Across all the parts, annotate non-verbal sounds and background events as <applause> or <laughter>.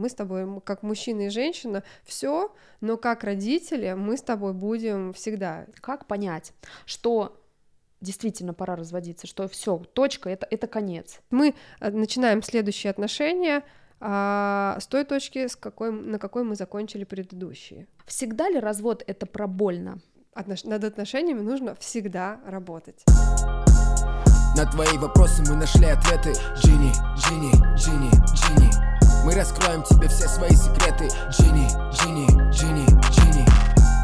Мы с тобой, как мужчина и женщина, все, но как родители мы с тобой будем всегда. Как понять, что действительно пора разводиться, что все, точка, это, это конец. Мы э, начинаем следующие отношения а, с той точки, с какой, на какой мы закончили предыдущие. Всегда ли развод это про больно? Отнош... Над отношениями нужно всегда работать. На твои вопросы мы нашли ответы. Джинни, Джинни, Джинни, Джинни. Мы раскроем тебе все свои секреты Джинни, Джинни, Джинни, Джинни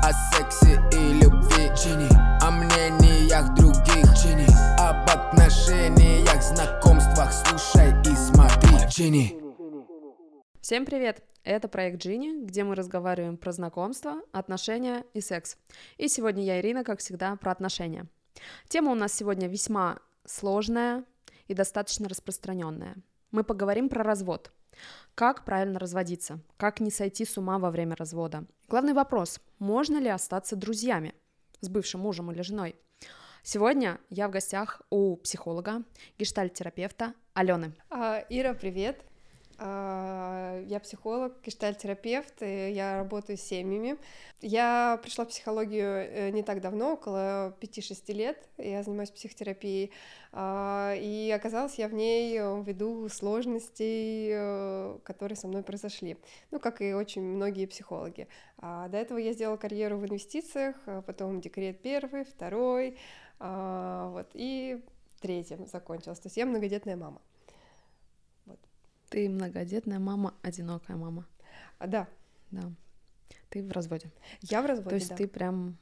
О сексе и любви Джинни О мнениях других Джинни Об отношениях, знакомствах Слушай и смотри Джинни Всем привет! Это проект Джинни, где мы разговариваем про знакомства, отношения и секс. И сегодня я, Ирина, как всегда, про отношения. Тема у нас сегодня весьма сложная и достаточно распространенная. Мы поговорим про развод – как правильно разводиться? Как не сойти с ума во время развода? Главный вопрос, можно ли остаться друзьями с бывшим мужем или женой? Сегодня я в гостях у психолога, гештальт-терапевта Алены. А, Ира, привет. А, я психолог, гештальтерапевт, и я работаю с семьями. Я пришла в психологию э, не так давно, около 5-6 лет. Я занимаюсь психотерапией, а, и оказалась я в ней ввиду сложностей, э, которые со мной произошли. Ну, как и очень многие психологи. А, до этого я сделала карьеру в инвестициях, потом декрет первый, второй, вот, и третьим закончилась. То есть я многодетная мама. Ты многодетная мама, одинокая мама. А, да. Да. Ты в разводе. Я в разводе, То есть да. ты прям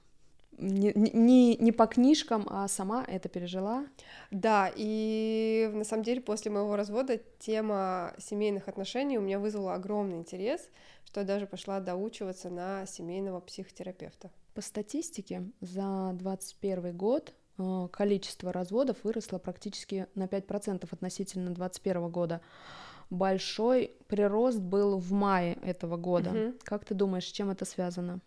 не, не, не по книжкам, а сама это пережила. Да, и на самом деле после моего развода тема семейных отношений у меня вызвала огромный интерес, что я даже пошла доучиваться на семейного психотерапевта. По статистике за 2021 год э, количество разводов выросло практически на 5% относительно 2021 года большой прирост был в мае этого года. Угу. Как ты думаешь, с чем это связано?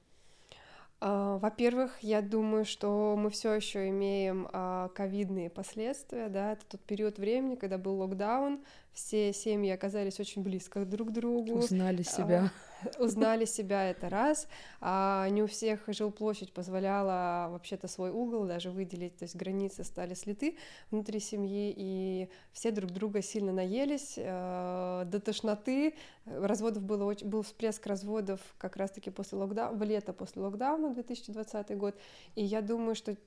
Uh, во-первых, я думаю, что мы все еще имеем uh, ковидные последствия, да, это тот период времени, когда был локдаун, все семьи оказались очень близко друг к другу. Узнали себя. <laughs> Узнали себя, это раз. А не у всех жилплощадь позволяла вообще-то свой угол даже выделить, то есть границы стали слиты внутри семьи, и все друг друга сильно наелись э, до тошноты. Разводов было очень, был всплеск разводов как раз-таки после локдауна, в лето после локдауна 2020 год, и я думаю, что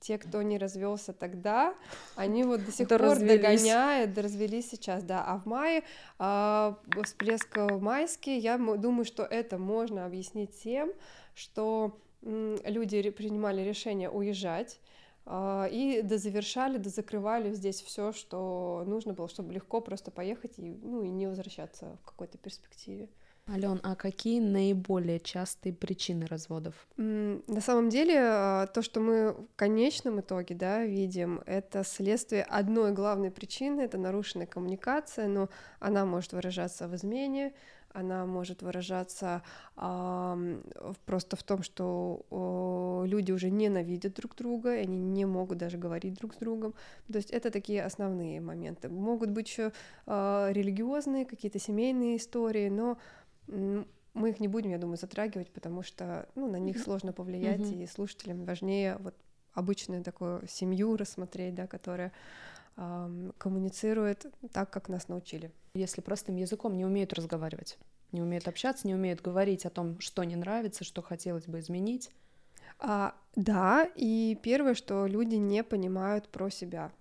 те, кто не развелся тогда, они вот до сих пор догоняют, развелись сейчас, да. А в мае э, всплеск майский, я думаю, что это можно объяснить тем, что э, люди принимали решение уезжать э, и дозавершали, дозакрывали здесь все, что нужно было, чтобы легко просто поехать и, ну, и не возвращаться в какой-то перспективе. Ален, а какие наиболее частые причины разводов? На самом деле, а, то, что мы в конечном итоге да, видим, это следствие одной главной причины, это нарушенная коммуникация, но она может выражаться в измене, она может выражаться э, просто в том, что э, люди уже ненавидят друг друга, и они не могут даже говорить друг с другом. То есть это такие основные моменты. Могут быть еще э, религиозные, какие-то семейные истории, но мы их не будем, я думаю, затрагивать, потому что ну, на них сложно повлиять, mm-hmm. и слушателям важнее вот обычную такую семью рассмотреть, да, которая эм, коммуницирует так, как нас научили. Если простым языком не умеют разговаривать, не умеют общаться, не умеют говорить о том, что не нравится, что хотелось бы изменить. А, да, и первое, что люди не понимают про себя.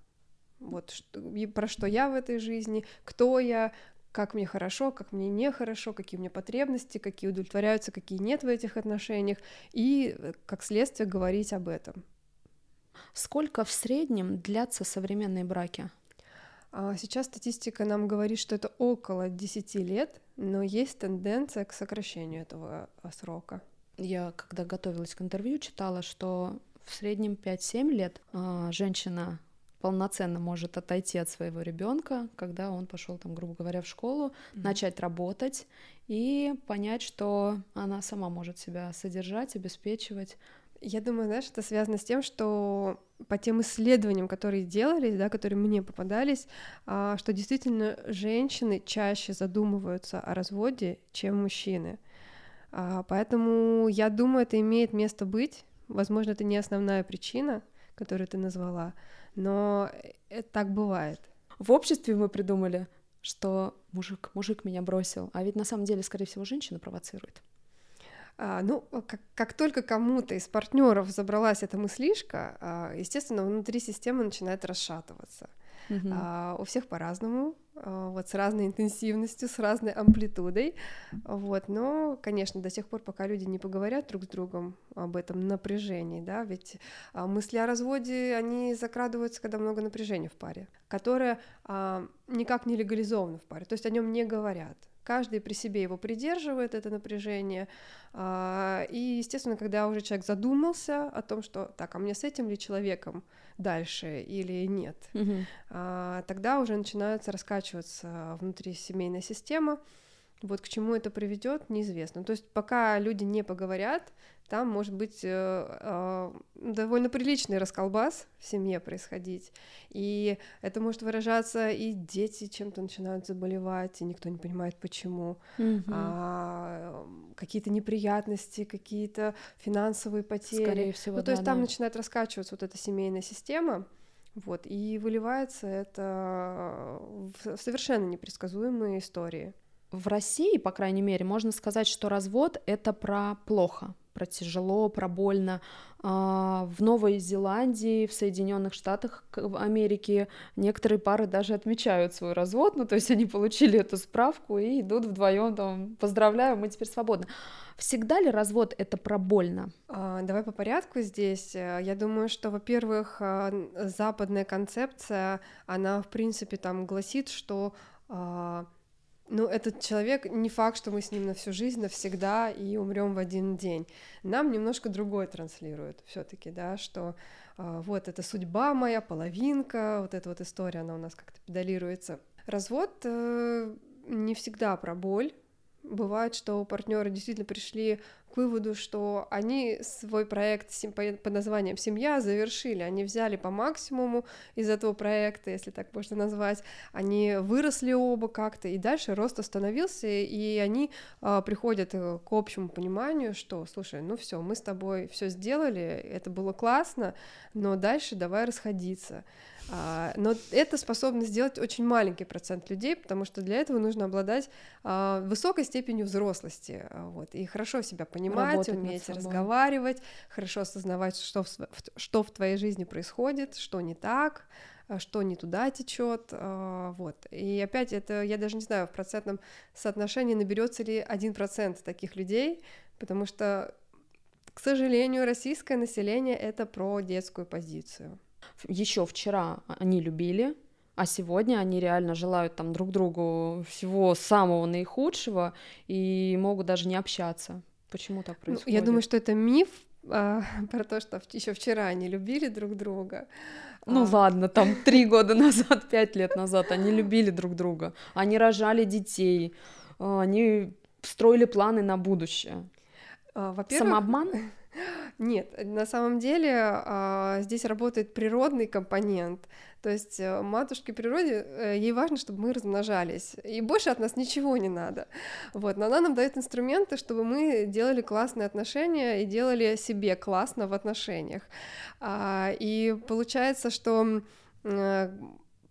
Вот что, и про что я в этой жизни, кто я, как мне хорошо, как мне нехорошо, какие у меня потребности, какие удовлетворяются, какие нет в этих отношениях, и, э, как следствие, говорить об этом. Сколько в среднем длятся современные браки? А, сейчас статистика нам говорит, что это около 10 лет, но есть тенденция к сокращению этого а, срока. Я, когда готовилась к интервью, читала, что в среднем 5-7 лет а, женщина полноценно может отойти от своего ребенка, когда он пошел там, грубо говоря, в школу, mm-hmm. начать работать и понять, что она сама может себя содержать, обеспечивать. Я думаю, знаешь, это связано с тем, что по тем исследованиям, которые делались, да, которые мне попадались, а, что действительно женщины чаще задумываются о разводе, чем мужчины. А, поэтому я думаю, это имеет место быть. Возможно, это не основная причина, которую ты назвала, но это так бывает. В обществе мы придумали, что мужик, мужик меня бросил, а ведь на самом деле, скорее всего, женщина провоцирует. А, ну, как, как только кому-то из партнеров забралась эта мыслишка, а, естественно, внутри системы начинает расшатываться. Uh-huh. А, у всех по-разному, вот с разной интенсивностью, с разной амплитудой, вот. Но, конечно, до тех пор, пока люди не поговорят друг с другом об этом напряжении, да, ведь а, мысли о разводе они закрадываются, когда много напряжения в паре, которое а, никак не легализовано в паре, то есть о нем не говорят. Каждый при себе его придерживает, это напряжение. А, и, естественно, когда уже человек задумался о том, что так, а мне с этим ли человеком дальше или нет, угу. тогда уже начинается раскачиваться внутри семейная система. Вот к чему это приведет, неизвестно. То есть пока люди не поговорят, там может быть э, э, довольно приличный расколбас в семье происходить. И это может выражаться, и дети чем-то начинают заболевать, и никто не понимает почему. Mm-hmm. А, какие-то неприятности, какие-то финансовые потери. Скорее всего, ну, то да, есть там да. начинает раскачиваться вот эта семейная система. Вот, и выливается это в совершенно непредсказуемые истории. В России, по крайней мере, можно сказать, что развод это про плохо, про тяжело, про больно. А, в Новой Зеландии, в Соединенных Штатах Америки некоторые пары даже отмечают свой развод, ну то есть они получили эту справку и идут вдвоем там, поздравляю, мы теперь свободны. Всегда ли развод это про больно? А, давай по порядку здесь. Я думаю, что, во-первых, а, западная концепция, она в принципе там гласит, что ну, этот человек не факт, что мы с ним на всю жизнь, навсегда и умрем в один день. Нам немножко другое транслирует все-таки, да, что э, вот это судьба моя, половинка, вот эта вот история, она у нас как-то педалируется. Развод э, не всегда про боль. Бывает, что партнеры действительно пришли к выводу, что они свой проект под названием «Семья» завершили, они взяли по максимуму из этого проекта, если так можно назвать, они выросли оба как-то, и дальше рост остановился, и они а, приходят э, к общему пониманию, что, слушай, ну все, мы с тобой все сделали, это было классно, но дальше давай расходиться. А, но это способно сделать очень маленький процент людей, потому что для этого нужно обладать а, высокой степенью взрослости, а, вот, и хорошо себя понимать, Работать уметь разговаривать, хорошо осознавать, что в, что в твоей жизни происходит, что не так, что не туда течет, вот. И опять это, я даже не знаю, в процентном соотношении наберется ли один процент таких людей, потому что, к сожалению, российское население это про детскую позицию еще вчера они любили, а сегодня они реально желают там друг другу всего самого наихудшего и могут даже не общаться. Почему так происходит? Ну, я думаю, что это миф а, <laughs> про то, что еще вчера они любили друг друга. Ну а... ладно, там <laughs> три года назад, пять лет назад они любили друг друга, они рожали детей, а, они строили планы на будущее. А, во-первых... Самообман? <laughs> <gasps> Нет, на самом деле а, здесь работает природный компонент. То есть э, матушке природе, э, ей важно, чтобы мы размножались, и больше от нас ничего не надо. Вот, но она нам дает инструменты, чтобы мы делали классные отношения и делали себе классно в отношениях. А, и получается, что э,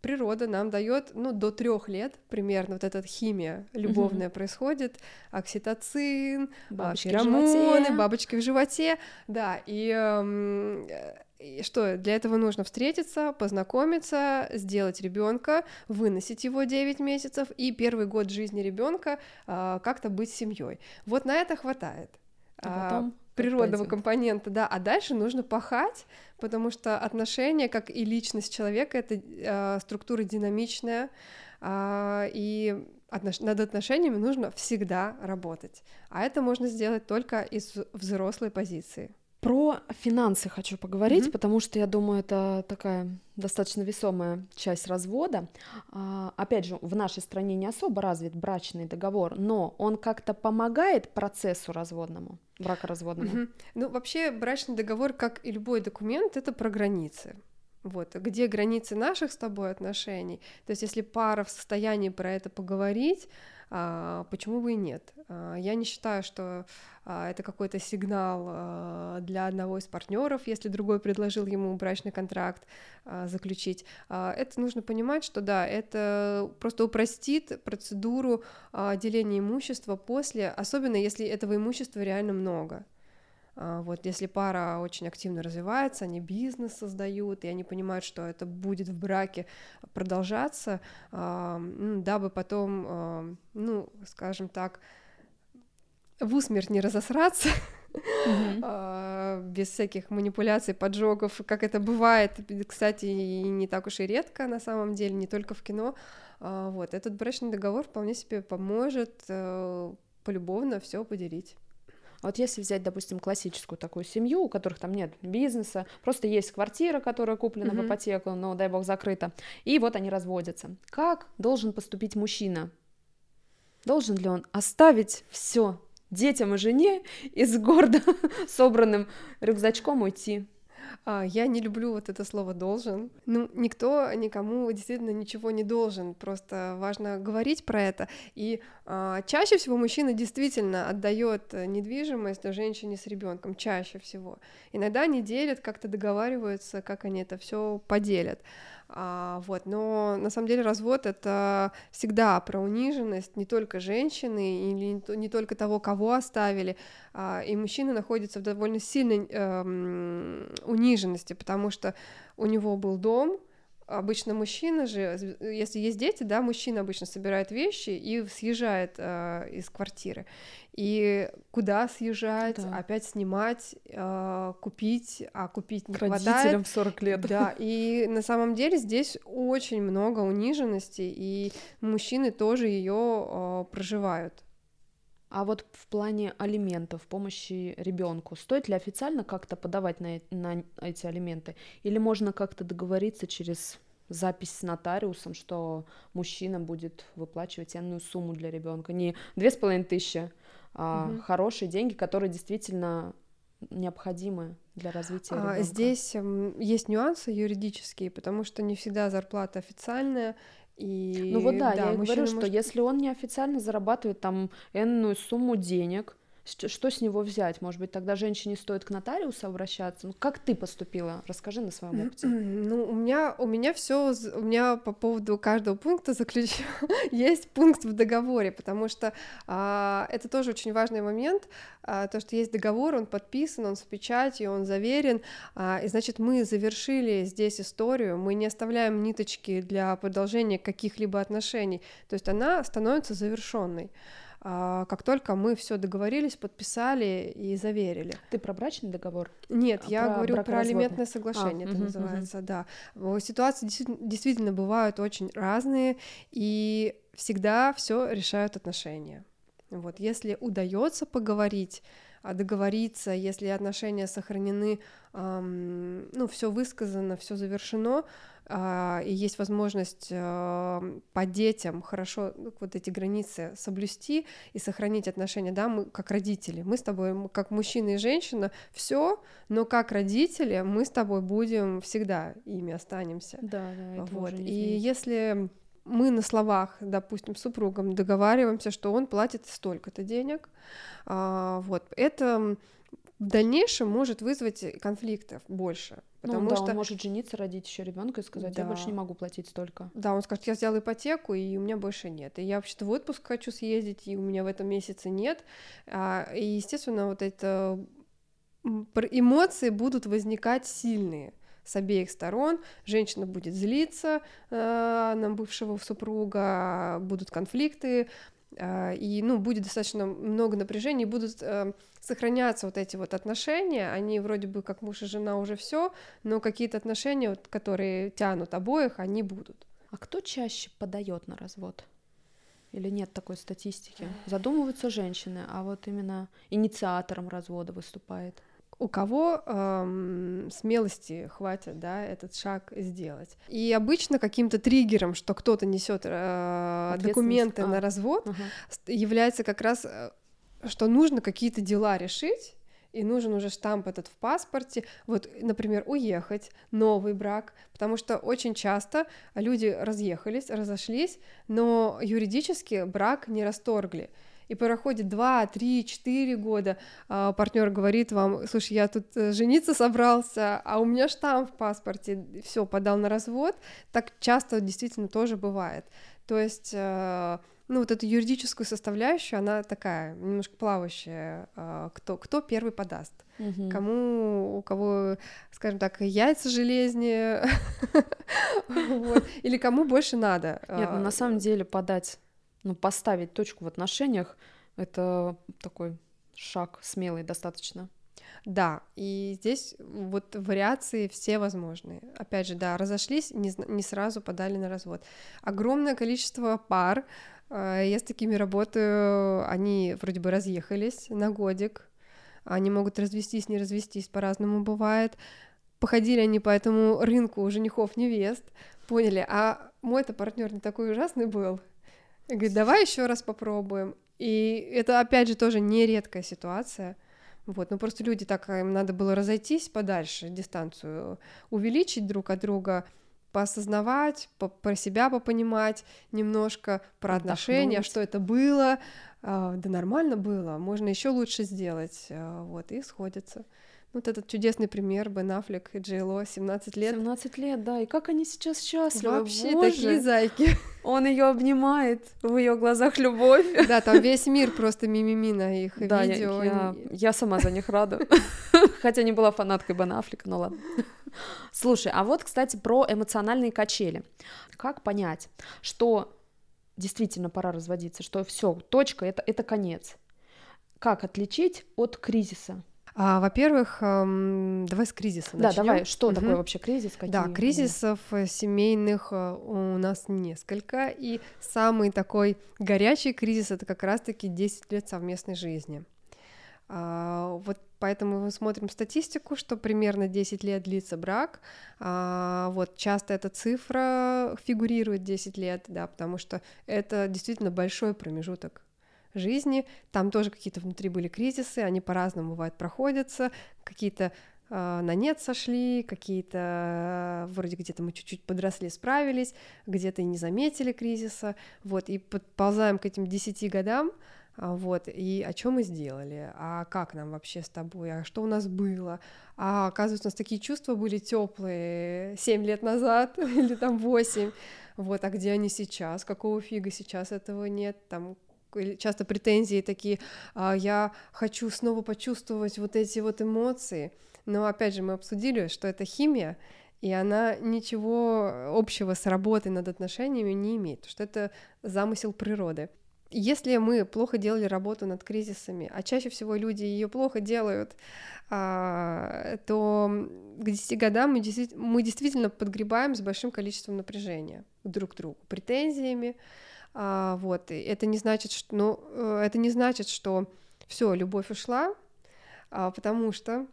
природа нам дает, ну, до трех лет примерно вот эта химия любовная угу. происходит, окситоцин, бабочки феромоны, бабочки в животе, да, и, эм, и что для этого нужно встретиться, познакомиться, сделать ребенка, выносить его 9 месяцев и первый год жизни ребенка э, как-то быть семьей. Вот на это хватает. А потом природного компонента, да, а дальше нужно пахать, потому что отношения, как и личность человека, это э, структура динамичная, э, и отнош... над отношениями нужно всегда работать, а это можно сделать только из взрослой позиции. Про финансы хочу поговорить, Мгм. потому что я думаю, это такая достаточно весомая часть развода. А, опять же, в нашей стране не особо развит брачный договор, но он как-то помогает процессу разводному, бракоразводному. Мгм. Ну, вообще, брачный договор, как и любой документ, это про границы. Вот, где границы наших с тобой отношений. То есть, если пара в состоянии про это поговорить, почему бы и нет? А, Я не считаю, что а, это какой-то сигнал а, для одного из партнеров, если другой предложил ему брачный контракт а, заключить. А, Это нужно понимать, что да, это просто упростит процедуру а, деления имущества после, особенно если этого имущества реально много. А, Вот если пара очень активно развивается, они бизнес создают, и они понимают, что это будет в браке продолжаться, а, дабы потом, а, ну, скажем так, в усмерть не разосраться, <laughs> без всяких манипуляций, поджогов, как это бывает, кстати, и не так уж и редко на самом деле, не только в кино. Вот этот брачный договор вполне себе поможет э, полюбовно все поделить. Вот если взять, допустим, классическую такую семью, у которых там нет бизнеса, просто есть квартира, которая куплена в Мгм. ипотеку, но, дай бог, закрыта, и вот они разводятся. Как должен поступить мужчина? Должен ли он оставить все детям и жене и с гордо <laughs> собранным рюкзачком уйти? А, Я не люблю вот это слово должен. Ну, никто никому действительно ничего не должен. Просто важно говорить про это. И а, чаще всего мужчина действительно отдает э, недвижимость женщине с ребенком. Чаще всего. Иногда они делят, как-то договариваются, как они это все поделят. А, вот, но на самом деле развод это всегда про униженность не только женщины или не, то- не только того, кого оставили, а, и мужчина находится в довольно сильной эм, униженности, потому что у него был дом, обычно мужчина же, з- если есть дети, да, мужчина обычно собирает вещи и съезжает э, из квартиры. И куда съезжать, Да. опять снимать, э, купить, а купить не К хватает. родителям в 40 лет. Да, <laughs> и на самом деле здесь очень много униженности, и мужчины тоже ее проживают. А вот в плане алиментов, помощи ребенку, стоит ли официально как-то подавать на, э- на эти алименты? Или можно как-то договориться через запись с нотариусом, что мужчина будет выплачивать энную сумму для ребенка? Не две с половиной тысячи, а Мгм. хорошие деньги, которые действительно необходимы для развития А, ребенка. Здесь м, есть нюансы юридические, потому что не всегда зарплата официальная. И Ну вот да, я и мужчина говорю, что может- если он неофициально зарабатывает там энную сумму денег, что с него взять? Может быть, тогда женщине стоит к нотариусу обращаться? Ну, как ты поступила? Расскажи на своем опыте. Ну, у меня, у меня все, у меня по поводу каждого пункта заключен <laughs> есть пункт в договоре, потому что а, это тоже очень важный момент, а, то, что есть договор, он подписан, он с печатью, он заверен, а, и значит мы завершили здесь историю, мы не оставляем ниточки для продолжения каких-либо отношений, то есть она становится завершенной. А, Как только мы все договорились, подписали и заверили. Ты про брачный договор? Нет, А, я про говорю про алиментное соглашение, А, это мгм. называется, да. Во- Ситуации действительно, бывают очень разные, и всегда все решают отношения. Вот, если удается поговорить, а, договориться, если отношения сохранены, ну, все высказано, все завершено, а, и есть возможность ам, по детям хорошо ну, вот эти границы соблюсти и сохранить отношения, да, мы как родители, мы с тобой, мы как мужчина и женщина, все, но как родители мы с тобой будем всегда ими останемся. Да, да, Вот. И если мы на словах, допустим, с супругом договариваемся, что он платит столько-то денег, а, вот, это в дальнейшем может вызвать конфликтов больше, потому ну, да, что он может жениться, родить еще ребенка и сказать, я больше Да. не могу платить столько. Да, он скажет, я взял ипотеку, и у меня больше нет. И я вообще-то в отпуск хочу съездить, и у меня в этом месяце нет. А, И, естественно, вот это эмоции будут возникать сильные с обеих сторон. Женщина будет злиться э, на бывшего супруга, будут конфликты, э, и, ну, будет достаточно много напряжений, будут э, сохраняться вот эти вот отношения, они вроде бы как муж и жена уже все, но какие-то отношения, вот, которые тянут обоих, они будут. А кто чаще подает на развод? Или нет такой статистики? Задумываются женщины, а вот именно инициатором развода выступает. У кого эм, смелости хватит, да, этот шаг сделать. И обычно каким-то триггером, что кто-то несет э, документы а. на развод, угу. является как раз, э, что нужно какие-то дела решить, и нужен уже штамп этот в паспорте, вот, например, уехать, новый брак, потому что очень часто люди разъехались, разошлись, но юридически брак не расторгли, и проходит 2, 3, 4 года, а партнер говорит вам, слушай, я тут э, жениться собрался, а у меня штамп в паспорте, все, подал на развод, так часто действительно тоже бывает. То есть э, ну, вот эту юридическую составляющую, она такая, немножко плавающая, а, кто, кто первый подаст, угу. кому, у кого, скажем так, яйца железнее, <laughs> или кому больше надо. Нет, ну, на а, самом деле подать, ну, поставить точку в отношениях, это такой шаг смелый достаточно. Да, и здесь вот вариации все возможные. Опять же, да, разошлись, не, не сразу подали на развод. Огромное количество пар Э, я с такими работаю, они вроде бы разъехались на годик, они могут развестись, не развестись, по-разному бывает. Походили они по этому рынку женихов-невест, поняли, а мой-то партнер не такой ужасный был. И говорит, давай еще раз попробуем. И это, опять же, тоже нередкая ситуация. Вот, но просто люди так, им надо было разойтись подальше, дистанцию увеличить друг от друга, поосознавать, по про себя попонимать немножко, про Отдохнуть. отношения, что это было. А, да нормально было, можно еще лучше сделать. А, вот, и сходится. Вот этот чудесный пример Бен Аффлек и Джей Ло, 17 лет. 17 лет, да, и как они сейчас счастливы, Вообще Боже. такие зайки. Он ее обнимает, в ее глазах любовь. <laughs> Да, там весь мир просто мимими на их да, видео. Я, я, я сама за них рада. <laughs> Хотя не была фанаткой Бен Аффлека, ну ладно. Слушай, а вот, кстати, про эмоциональные качели. Как понять, что действительно пора разводиться, что все, точка, это, это конец. Как отличить от кризиса? А, во-первых, эм, давай с кризиса Да, начнем. давай. Что угу. такое вообще кризис? Какие? Да, кризисов э, семейных э, у нас несколько, и самый такой горячий кризис это как раз-таки 10 лет совместной жизни. А, вот поэтому мы смотрим статистику, что примерно 10 лет длится брак. А, вот часто эта цифра фигурирует 10 лет, да, потому что это действительно большой промежуток жизни. Там тоже какие-то внутри были кризисы, они по-разному бывают проходятся, какие-то э, на нет сошли, какие-то э, вроде где-то мы чуть-чуть подросли, справились, где-то и не заметили кризиса, вот, и подползаем к этим десяти годам, а, вот, и о чем мы сделали, а как нам вообще с тобой, а что у нас было, а оказывается, у нас такие чувства были теплые семь лет назад <laughs> или там восемь, вот, а где они сейчас, какого фига сейчас этого нет, там, часто претензии такие, «А, я хочу снова почувствовать вот эти вот эмоции, но опять же мы обсудили, что это химия, и она ничего общего с работой над отношениями не имеет, что это замысел природы. Если мы плохо делали работу над кризисами, а чаще всего люди ее плохо делают, а, то к 10 годам мы действительно подгребаем с большим количеством напряжения друг к другу, претензиями, а, вот, и это не значит, что, ну, э, это не значит, что все, любовь ушла, а, потому что,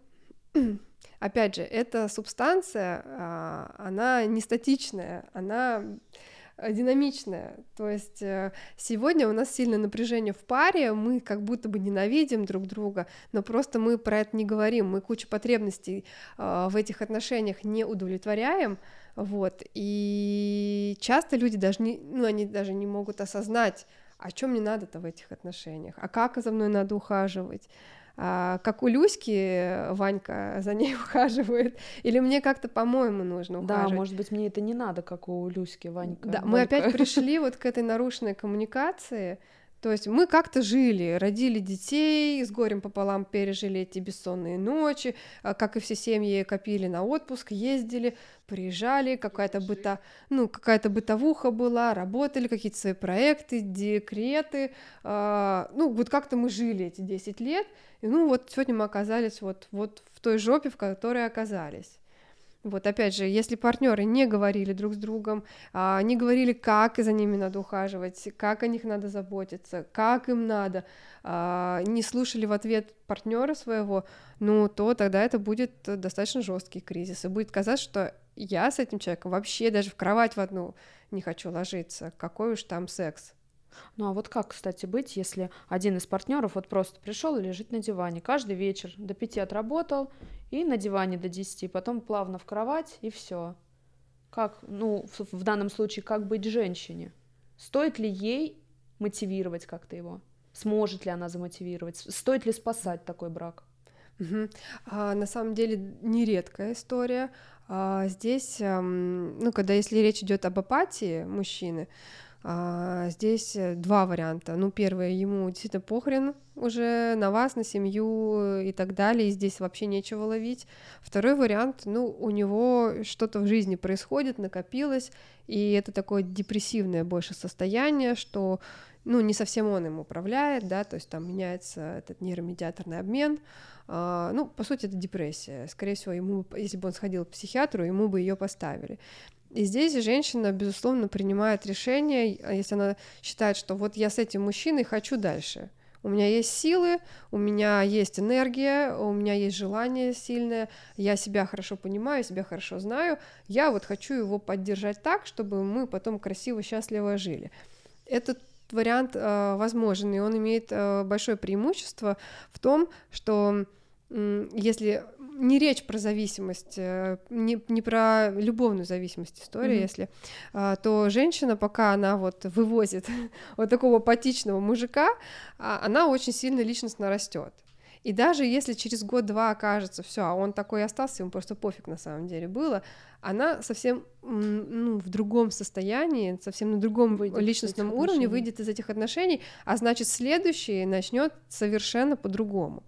<clears throat> опять же, эта субстанция, а, она не статичная, она динамичная. То есть э, сегодня у нас сильное напряжение в паре, мы как будто бы ненавидим друг друга, но просто мы про это не говорим, мы кучу потребностей э, в этих отношениях не удовлетворяем, вот, и часто люди даже не, ну, они даже не могут осознать, о чем мне надо-то в этих отношениях, а как за мной надо ухаживать, а, как у Люськи Ванька за ней <laughs> ухаживает, или мне как-то, по-моему, нужно ухаживать. Да, может быть, мне это не надо, как у Люськи Ванька. Да, Ванька. мы опять <laughs> пришли вот к этой нарушенной коммуникации, то есть мы как-то жили, родили детей, с горем пополам пережили эти бессонные ночи, а, как и все семьи копили на отпуск, ездили, приезжали, какая-то быта, ну, какая-то бытовуха была, работали, какие-то свои проекты, декреты, э, ну, вот как-то мы жили эти 10 лет, и ну вот сегодня мы оказались вот, вот в той жопе, в которой оказались. Вот опять же, если партнеры не говорили друг с другом, а, не говорили, как за ними надо ухаживать, как о них надо заботиться, как им надо, а, не слушали в ответ партнера своего, ну то тогда это будет достаточно жесткий кризис, и будет казаться, что я с этим человеком вообще даже в кровать в одну не хочу ложиться, какой уж там секс. Ну а вот как, кстати, быть, если один из партнеров вот просто пришел и лежит на диване каждый вечер, до пяти отработал, и на диване до десяти, потом плавно в кровать, и все. Как, ну, в, в данном случае, как быть женщине? Стоит ли ей мотивировать как-то его? Сможет ли она замотивировать? Стоит ли спасать такой брак? Угу. А, на самом деле нередкая история. А, здесь, ну, когда если речь идет об апатии мужчины, а, здесь э, два варианта. Ну, первое, ему действительно похрен уже на вас, на семью и так далее, и здесь вообще нечего ловить. Второй вариант, ну, у него что-то в жизни происходит, накопилось, и это такое депрессивное больше состояние, что, ну, не совсем он им управляет, да, то есть там меняется этот нейромедиаторный обмен, Uh, ну, по сути, это депрессия. Скорее всего, ему, если бы он сходил к психиатру, ему бы ее поставили. И здесь женщина, безусловно, принимает решение, а если она считает, что вот я с этим мужчиной хочу дальше. У меня есть силы, у меня есть энергия, у меня есть желание сильное, я себя хорошо понимаю, себя хорошо знаю, я вот хочу его поддержать так, чтобы мы потом красиво, счастливо жили. Этот вариант э, возможен, и он имеет э, большое преимущество в том, что если не речь про зависимость, э, не, не про любовную зависимость история, mm-hmm. если, а, то женщина, пока она вот вывозит <laughs> вот такого апатичного мужика, а, она очень сильно личностно растет. И даже если через год-два окажется, все, а он такой остался, ему просто пофиг на самом деле было, она совсем ну, в другом состоянии, совсем на другом выйдет личностном уровне выйдет из этих отношений, а значит следующий начнет совершенно по-другому.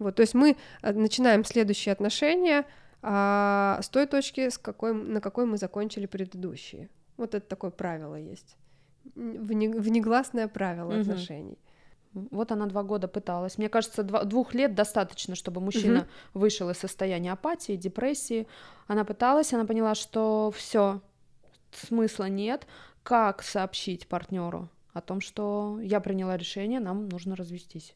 Вот, то есть мы э, начинаем следующие отношения а, с той точки, с какой, на какой мы закончили предыдущие. Вот это такое правило есть. Внегласное правило угу. отношений. Вот она два года пыталась. Мне кажется, два, двух лет достаточно, чтобы мужчина угу. вышел из состояния апатии, депрессии. Она пыталась, она поняла, что все, смысла нет. Как сообщить партнеру о том, что я приняла решение, нам нужно развестись?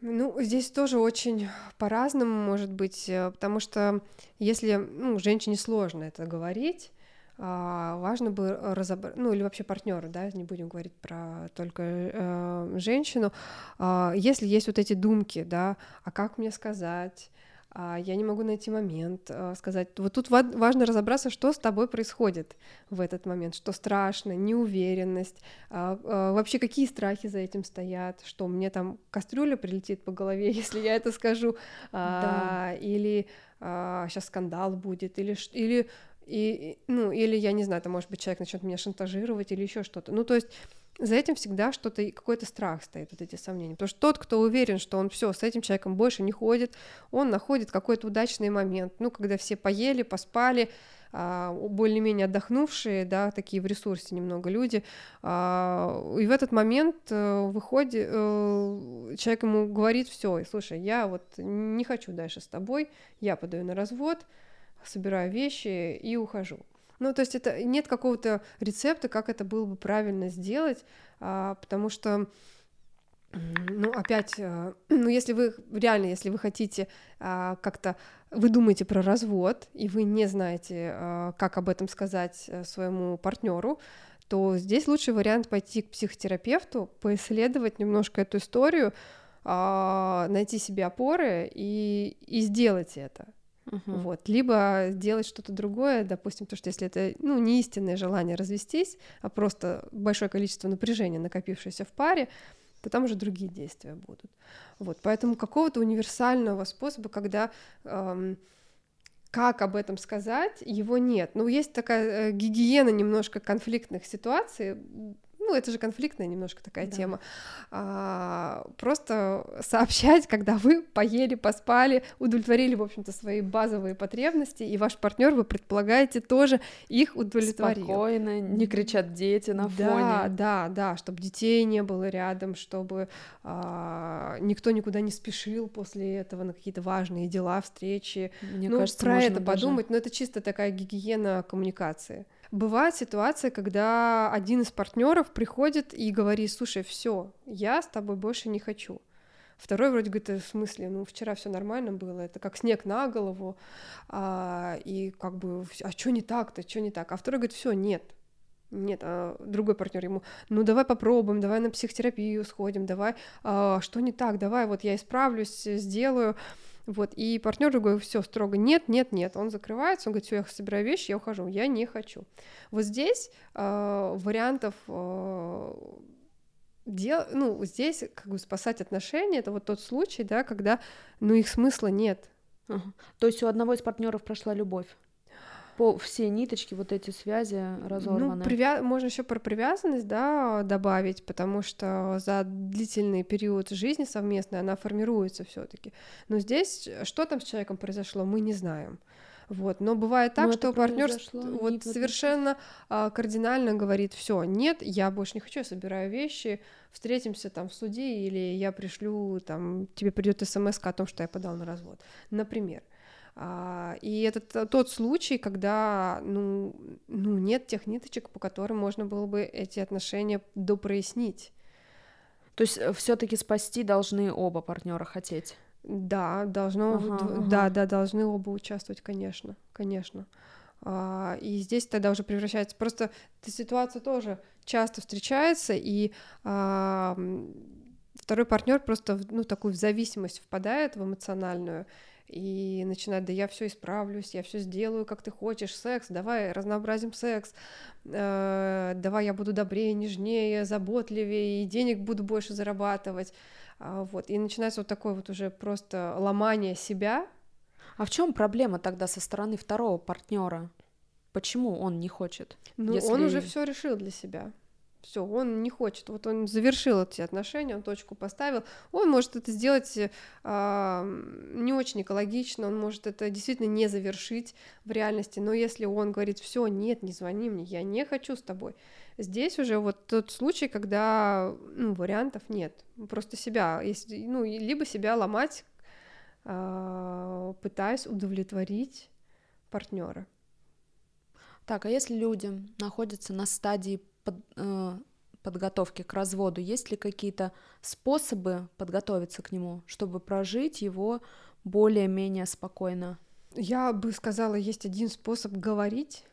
Ну, здесь тоже очень по-разному может быть, э, потому что если ну, женщине сложно это говорить, важно бы разобрать, ну или вообще партнеру, да, не будем говорить про только э, женщину, э, если есть вот эти думки, да, а как мне сказать, а, я не могу найти момент а, сказать. Вот тут важно разобраться, что с тобой происходит в этот момент, что страшно, неуверенность, а, вообще какие страхи за этим стоят, что мне там кастрюля прилетит по голове, <laughs> если я это скажу, да. или сейчас скандал будет, или или и, ну, или я не знаю, там, может быть, человек начнет меня шантажировать или еще что-то. Ну, то есть за этим всегда что-то, какой-то страх стоит, вот эти сомнения. Потому что тот, кто уверен, что он все с этим человеком больше не ходит, он находит какой-то удачный момент. Ну, когда все поели, поспали, а, более-менее отдохнувшие, да, такие в ресурсе немного люди, а, и в этот момент э, выходит, э, человек ему говорит, все, слушай, я вот не хочу дальше с тобой, я подаю на развод, собираю вещи и ухожу. Ну, то есть это нет какого-то рецепта, как это было бы правильно сделать, а, потому что ну, опять, а, ну, если вы реально, если вы хотите а, как-то, вы думаете про развод, и вы не знаете, а, как об этом сказать э, своему партнеру, то здесь лучший вариант пойти к психотерапевту, поисследовать немножко эту историю, а, найти себе опоры и, и сделать это. Uh-huh. Вот. Либо делать что-то другое, допустим, потому что если это ну, не истинное желание развестись, а просто большое количество напряжения, накопившееся в паре, то там уже другие действия будут. Вот. Поэтому какого-то универсального способа, когда эм, как об этом сказать, его нет. Ну, есть такая э, гигиена немножко конфликтных ситуаций, ну, это же конфликтная немножко такая Да. тема, а, просто сообщать, когда вы поели, поспали, удовлетворили, в общем-то, свои базовые потребности, и ваш партнер, вы предполагаете, тоже их удовлетворил. Спокойно, не кричат дети на да, фоне. Да, да, чтобы детей не было рядом, чтобы а, никто никуда не спешил после этого на какие-то важные дела, встречи. Мне ну, кажется, про это даже- подумать, но это чисто такая гигиена коммуникации. Бывает ситуация, когда один из партнеров приходит и говорит, слушай, все, я с тобой больше не хочу. Второй вроде говорит, «Э, в смысле, ну вчера все нормально было, это как снег на голову, а, и как бы, а что не так-то, что не так? А второй говорит, все, нет, нет, а другой партнер ему, ну давай попробуем, давай на психотерапию сходим, давай, а, что не так, давай, вот я исправлюсь, сделаю, вот, и партнер другой все строго нет, нет, нет, он закрывается, он говорит, все, я собираю вещи, я ухожу, я не хочу. Вот здесь э, вариантов э, дел, ну здесь как бы спасать отношения, это вот тот случай, да, когда, ну их смысла нет. Ага. То есть у одного из партнеров прошла любовь. По все ниточки, вот эти связи разорваны. Ну, привя- можно еще про привязанность, да, добавить, потому что за длительный период жизни совместной она формируется все-таки. Но здесь что там с человеком произошло, мы не знаем. Вот. Но бывает так, Но что это партнер вот совершенно а, кардинально говорит: все, нет, я больше не хочу, я собираю вещи, встретимся там в суде, или я пришлю, там, тебе придет смс о том, что я подал на развод. Например. А, И это т- тот случай, когда ну, ну, нет тех ниточек, по которым можно было бы эти отношения допрояснить. То есть все-таки спасти должны оба партнера хотеть. Да, должно, Ага, ага. да, да, должны оба участвовать, конечно, конечно. А, и здесь тогда уже превращается. Просто эта ситуация тоже часто встречается, и второй партнер просто ну такую в зависимость впадает в эмоциональную и начинает, да я все исправлюсь, я все сделаю, как ты хочешь, секс, давай разнообразим секс, э, давай я буду добрее, нежнее, заботливее, и денег буду больше зарабатывать. А, Вот, и начинается вот такое вот уже просто ломание себя. А в чем проблема тогда со стороны второго партнера? Почему он не хочет? Ну, Если- он уже все решил для себя. Все, он не хочет. Вот он завершил эти отношения, он точку поставил. Он может это сделать э, не очень экологично, он может это действительно не завершить в реальности. Но если он говорит, все, нет, не звони мне, я не хочу с тобой. Здесь уже вот тот случай, когда ну, вариантов нет. Просто себя, если, ну, либо себя ломать, а, пытаясь удовлетворить партнера. Так, а если люди находятся на стадии под- э, подготовки к разводу, есть ли какие-то способы подготовиться к нему, чтобы прожить его более-менее спокойно? Я бы сказала, есть один способ говорить.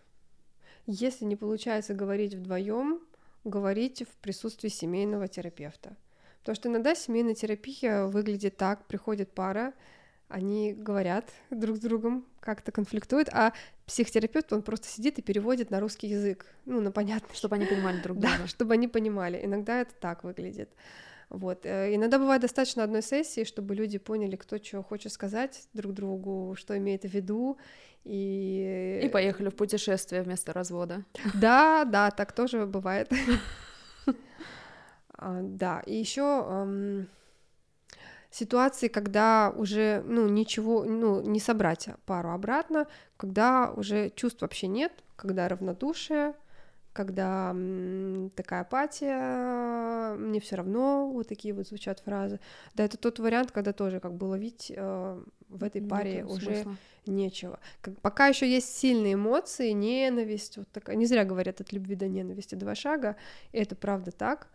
Если не получается говорить вдвоем, говорите в присутствии семейного терапевта. Потому что иногда семейная терапия выглядит так, приходит пара, они говорят друг с другом, как-то конфликтуют, а психотерапевт, он просто сидит и переводит на русский язык, ну, на понятный. Чтобы они понимали друг <laughs> Да, друга. чтобы они понимали. Иногда это так выглядит. Вот. э, Иногда бывает достаточно одной сессии, чтобы люди поняли, кто что хочет сказать друг другу, что имеет в виду. И, И поехали в путешествие вместо развода. <laughs> Да, да, так тоже бывает. <laughs> А, Да, и еще ситуации, когда уже, ну, ничего, ну, не собрать пару обратно, когда уже чувств вообще нет, когда равнодушие, когда м, такая апатия, мне все равно, вот такие вот звучат фразы. Да, это тот вариант, когда тоже как бы ловить э, в этой паре Нету уже смысла. нечего. Как- пока еще есть сильные эмоции, ненависть, вот такая. Не зря говорят от любви до ненависти два шага, и это правда так.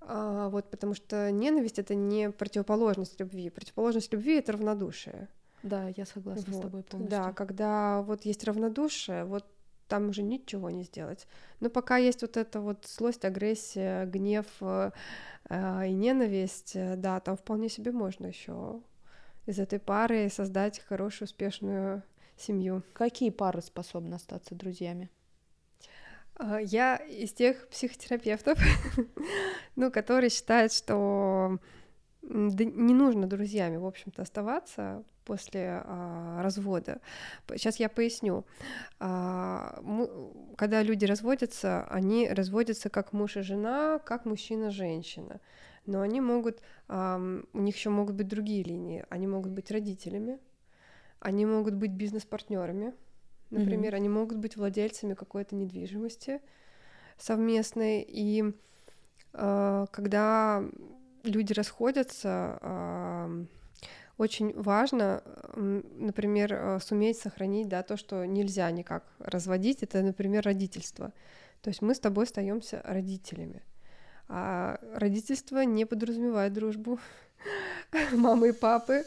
А, вот потому что ненависть это не противоположность любви. Противоположность любви это равнодушие. Да, я согласна с Вот. тобой полностью. Да, когда вот есть равнодушие, вот там уже ничего не сделать. Но пока есть вот эта вот злость, агрессия, гнев э, э, и ненависть, э, да, там вполне себе можно еще из этой пары создать хорошую, успешную семью. Какие пары способны остаться друзьями? А, Я из тех психотерапевтов, <laughs> ну, которые считают, что не нужно друзьями, в общем-то, оставаться после а, развода. Сейчас я поясню. А, мы, когда люди разводятся, они разводятся как муж и жена, как мужчина и женщина. Но они могут, а, у них еще могут быть другие линии. Они могут быть родителями, они могут быть бизнес-партнерами, например, mm-hmm. они могут быть владельцами какой-то недвижимости совместной. И а, когда люди расходятся, а, очень важно, например, э, суметь сохранить, да, то, что нельзя никак разводить, это, например, родительство. То есть мы с тобой остаемся родителями. А родительство не подразумевает дружбу <laughs> мамы и папы.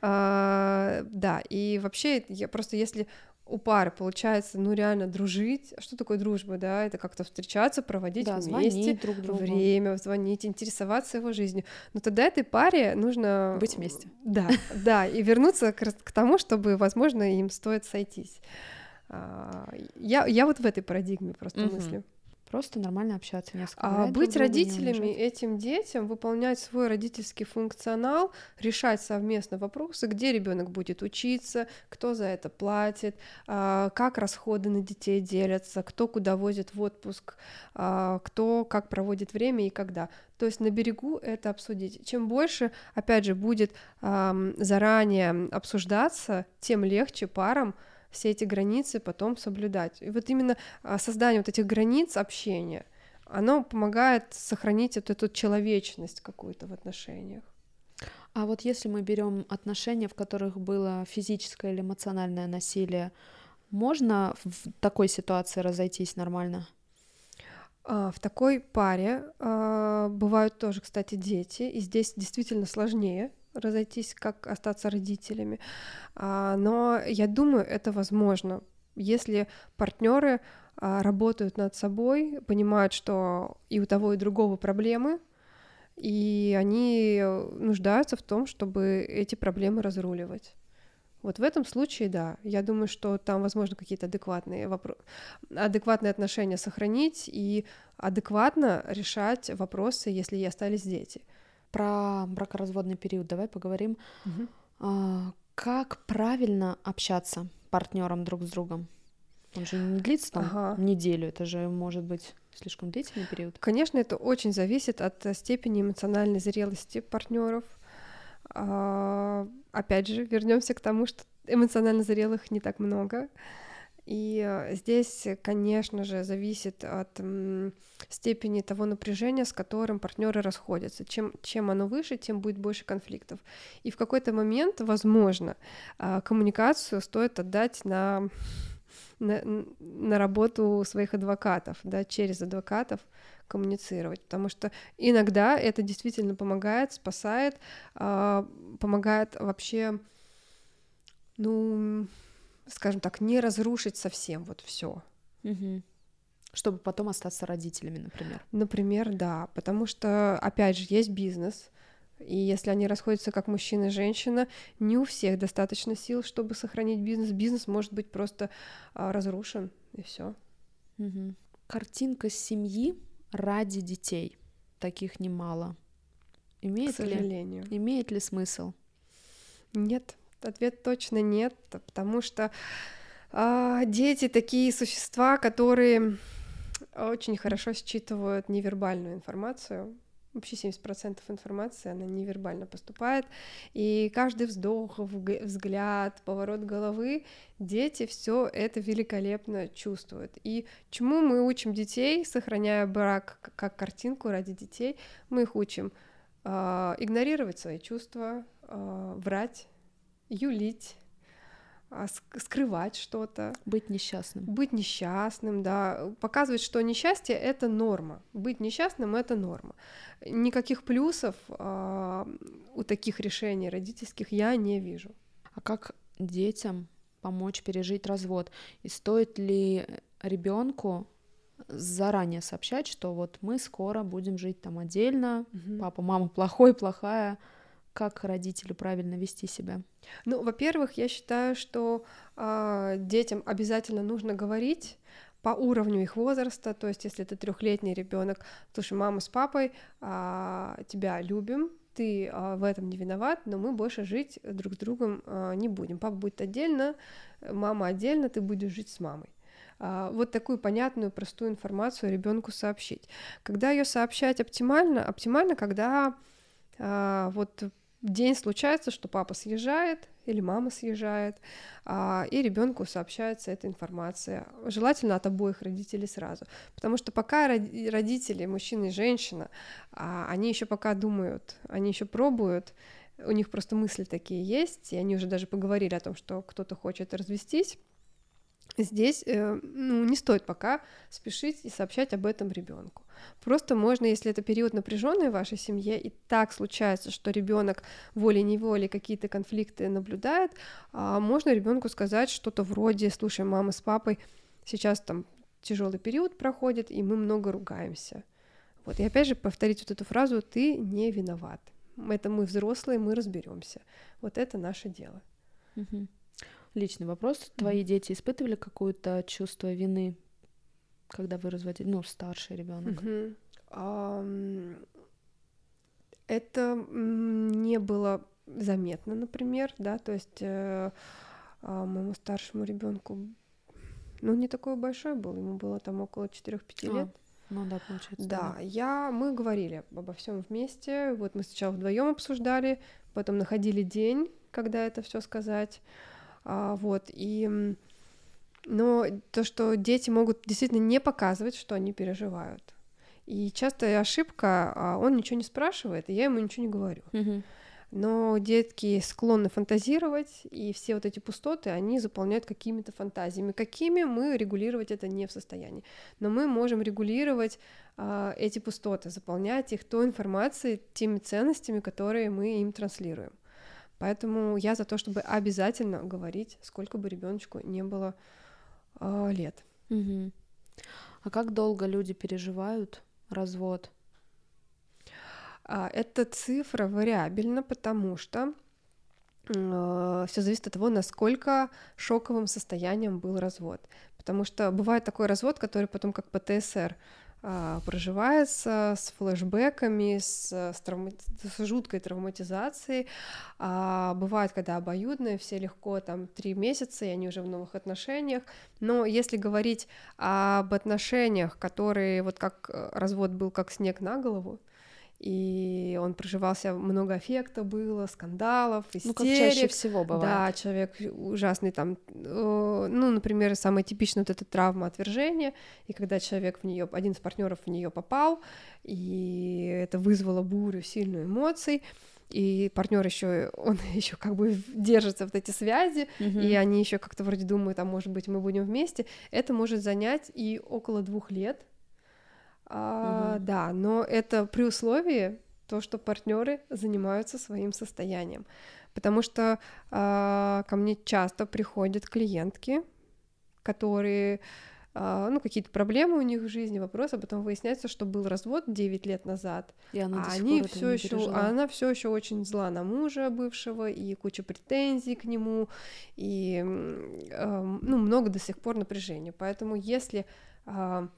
А, да, и вообще, я просто если у пары получается, ну, реально дружить. А что такое дружба, да? Это как-то встречаться, проводить да, вместе друг другу. время, звонить, интересоваться его жизнью. Но тогда этой паре нужно... Быть вместе. Да, да, и вернуться к, тому, чтобы, возможно, им стоит сойтись. А, я, я вот в этой парадигме просто мыслю. Просто нормально общаться несколько а быть родителями этим детям, выполнять свой родительский функционал, решать совместно вопросы, где ребенок будет учиться, кто за это платит, а, как расходы на детей делятся, кто куда возит в отпуск, а, кто как проводит время и когда. То есть на берегу это обсудить. Чем больше, опять же, будет заранее обсуждаться, тем легче парам все эти границы потом соблюдать. И вот именно а, создание вот этих границ общения, оно помогает сохранить вот эту человечность какую-то в отношениях. А вот если мы берем отношения, в которых было физическое или эмоциональное насилие, можно в такой ситуации разойтись нормально? А, в такой паре а, бывают тоже, кстати, дети, и здесь действительно сложнее, разойтись, как остаться родителями. А, но я думаю, это возможно, если партнеры а, работают над собой, понимают, что и у того, и у другого проблемы, и они нуждаются в том, чтобы эти проблемы разруливать. Вот в этом случае, да, я думаю, что там возможно какие-то адекватные вопросы, адекватные отношения сохранить и адекватно решать вопросы, если и остались дети. Про бракоразводный период давай поговорим. Угу. А, как правильно общаться партнерам друг с другом? Он же не длится там ага. неделю, это же может быть слишком длительный период. Конечно, это очень зависит от степени эмоциональной зрелости партнеров. А, опять же, вернемся к тому, что эмоционально зрелых не так много. И э, здесь, конечно же, зависит от степени того напряжения, с которым партнеры расходятся. Чем, чем оно выше, тем будет больше конфликтов. И в какой-то момент, возможно, а, коммуникацию стоит отдать на, на, на работу своих адвокатов, да, через адвокатов коммуницировать, потому что иногда это действительно помогает, спасает, а, помогает вообще, ну, скажем так, не разрушить совсем вот все. Угу. Чтобы потом остаться родителями, например. Например, да, потому что, опять же, есть бизнес, и если они расходятся как мужчина и женщина, не у всех достаточно сил, чтобы сохранить бизнес. Бизнес может быть просто а, разрушен, и все. Угу. Картинка семьи ради детей. Таких немало. Имеет К сожалению. Ли, имеет ли смысл? Нет. Ответ точно нет, потому что э, дети такие существа, которые очень хорошо считывают невербальную информацию. Вообще 70% информации, она невербально поступает. И каждый вздох, взгляд, поворот головы, дети все это великолепно чувствуют. И чему мы учим детей, сохраняя брак как картинку ради детей, мы их учим э, игнорировать свои чувства, э, врать, юлить, а, скрывать что-то. Быть несчастным. Быть несчастным, да. Показывать, что несчастье — это норма. Быть несчастным — это норма. Никаких плюсов э, у таких решений родительских я не вижу. А как детям помочь пережить развод? И стоит ли ребенку заранее сообщать, что вот мы скоро будем жить там отдельно, угу. папа, мама плохой, плохая, как родителю правильно вести себя? Ну, во-первых, я считаю, что э, детям обязательно нужно говорить по уровню их возраста, то есть если это трехлетний ребенок, слушай, мама с папой э, тебя любим, ты а, в этом не виноват, но мы больше жить друг с другом а, не будем. Папа будет отдельно, мама отдельно, ты будешь жить с мамой. Вот такую понятную, простую информацию ребенку сообщить. Когда ее сообщать оптимально? Оптимально, когда вот день случается, что папа съезжает или мама съезжает, а, и ребенку сообщается эта информация. Желательно от обоих родителей сразу. Потому что пока родители, мужчина и женщина, а, они еще пока думают, они еще пробуют, у них просто мысли такие есть, и они уже даже поговорили о том, что кто-то хочет развестись, здесь э, ну, не стоит пока спешить и сообщать об этом ребенку. Просто можно, если это период напряженный в вашей семье, и так случается, что ребенок волей-неволей какие-то конфликты наблюдает, а, можно ребенку сказать что-то вроде: слушай, мама с папой сейчас там тяжелый период проходит, и мы много ругаемся. Вот, и опять же повторить вот эту фразу «ты не виноват». Это мы взрослые, мы разберемся. Вот это наше дело. Угу. Личный вопрос. Твои mm дети испытывали какое-то чувство вины, когда вы разводили, ну, старший ребенок? Mm-hmm. Um, это не было заметно, например, да, то есть э, э, моему старшему ребенку, ну, не такой большой был, ему было там около 4-5 а, лет. Ну да, получается. Да, да, я, мы говорили обо всем вместе. Вот мы сначала вдвоем обсуждали, потом находили день, когда это все сказать. А, вот, и... Но то, что дети могут действительно не показывать, что они переживают. И частая ошибка, а он ничего не спрашивает, и я ему ничего не говорю. Но детки склонны фантазировать, и все вот эти пустоты, они заполняют какими-то фантазиями. Какими мы регулировать это не в состоянии. Но мы можем регулировать э, эти пустоты, заполнять их той информацией, теми ценностями, которые мы им транслируем. Поэтому я за то, чтобы обязательно говорить, сколько бы ребеночку не было э, лет. Угу. А как долго люди переживают развод? А, эта цифра вариабельна, потому что э, все зависит от того, насколько шоковым состоянием был развод. Потому что бывает такой развод, который потом как ПТСР а, проживается с флешбеками, с, с, травма... с жуткой травматизацией. А, бывает, когда обоюдные, все легко, там, три месяца, и они уже в новых отношениях. Но если говорить об отношениях, которые, вот как э, развод был как снег на голову, и он проживался, много аффекта было, скандалов, истерик. Ну, как чаще всего бывает. Да, человек ужасный там, э, ну, например, самая типичная вот эта травма отвержения, и когда человек в нее, один из партнеров в нее попал, и это вызвало бурю сильную эмоций, и партнер еще, он <laughs> еще как бы держится в эти связи, mm-hmm. и они еще как-то вроде думают, а может быть мы будем вместе, это может занять и около двух лет, а, угу. Да, но это при условии то, что партнеры занимаются своим состоянием. Потому что а, ко мне часто приходят клиентки, которые а, ну, какие-то проблемы у них в жизни, вопросы, а потом выясняется, что был развод 9 лет назад, и она а они все еще, а она все еще очень зла на мужа бывшего, и куча претензий к нему, и э, ну, много до сих пор напряжения. Поэтому если э,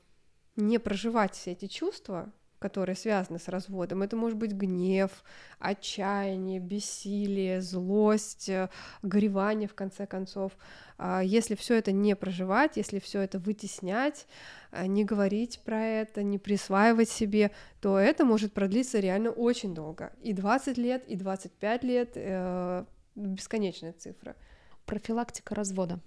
не проживать все эти чувства, которые связаны с разводом. Это может быть гнев, отчаяние, бессилие, злость, э, горевание, в конце концов. А если все это не проживать, если все это вытеснять, э, не говорить про это, не присваивать себе, то это может продлиться реально очень долго. И 20 лет, и 25 лет э, бесконечная цифра. Профилактика развода.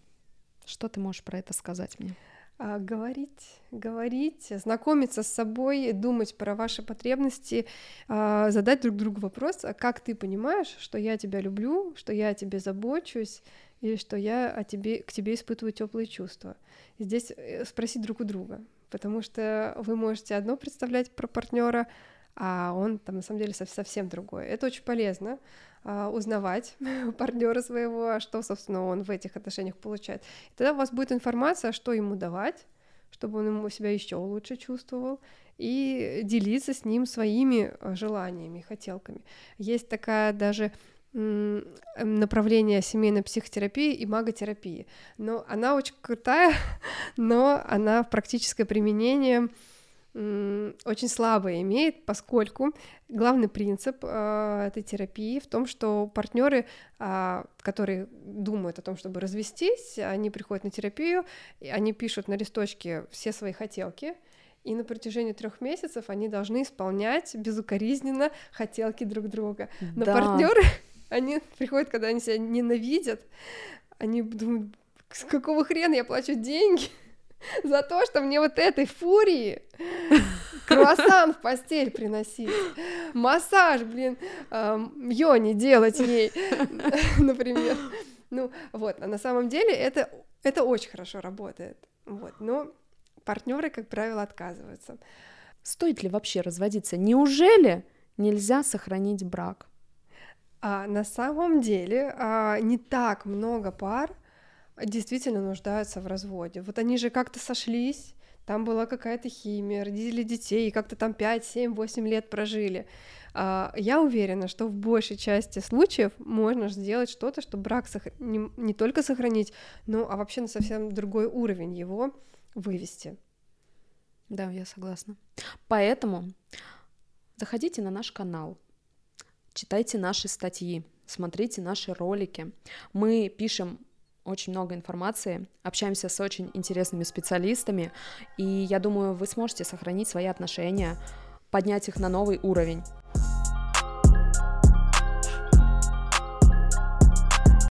Что ты можешь про это сказать мне? А, говорить, говорить, знакомиться с собой, думать про ваши потребности, а, задать друг другу вопрос, а как ты понимаешь, что я тебя люблю, что я о тебе забочусь, или что я о тебе, к тебе испытываю теплые чувства. Здесь э, спросить друг у друга, потому что вы можете одно представлять про партнера, а он там на самом деле совсем другое. Это очень полезно, узнавать <laughs> партнера своего, а что, собственно, он в этих отношениях получает. И тогда у вас будет информация, что ему давать, чтобы он ему себя еще лучше чувствовал, и делиться с ним своими а, желаниями, хотелками. Есть такая даже направление семейной психотерапии и маготерапии. Но она очень крутая, <laughs> но она в практическое применение очень слабое имеет, поскольку главный принцип э, этой терапии в том, что партнеры, э, которые думают о том, чтобы развестись, они приходят на терапию, они пишут на листочке все свои хотелки, и на протяжении трех месяцев они должны исполнять безукоризненно хотелки друг друга. Но да. партнеры, <laughs> они приходят, когда они себя ненавидят, они думают, с какого хрена я плачу деньги за то, что мне вот этой фурии круассан в постель приносить, массаж, блин, эм, йони делать ей, <laughs> например. Ну, вот, а на самом деле это, это очень хорошо работает, вот, но партнеры, как правило, отказываются. Стоит ли вообще разводиться? Неужели нельзя сохранить брак? А на самом деле а, не так много пар действительно нуждаются в разводе. Вот они же как-то сошлись, там была какая-то химия, родили детей, как-то там 5, 7, 8 лет прожили. А, я уверена, что в большей части случаев можно сделать что-то, чтобы брак не, не только сохранить, но а вообще на совсем другой уровень его вывести. Да, я согласна. Поэтому заходите на наш канал, читайте наши статьи, смотрите наши ролики. Мы пишем очень много информации, общаемся с очень интересными специалистами, и я думаю, вы сможете сохранить свои отношения, поднять их на новый уровень.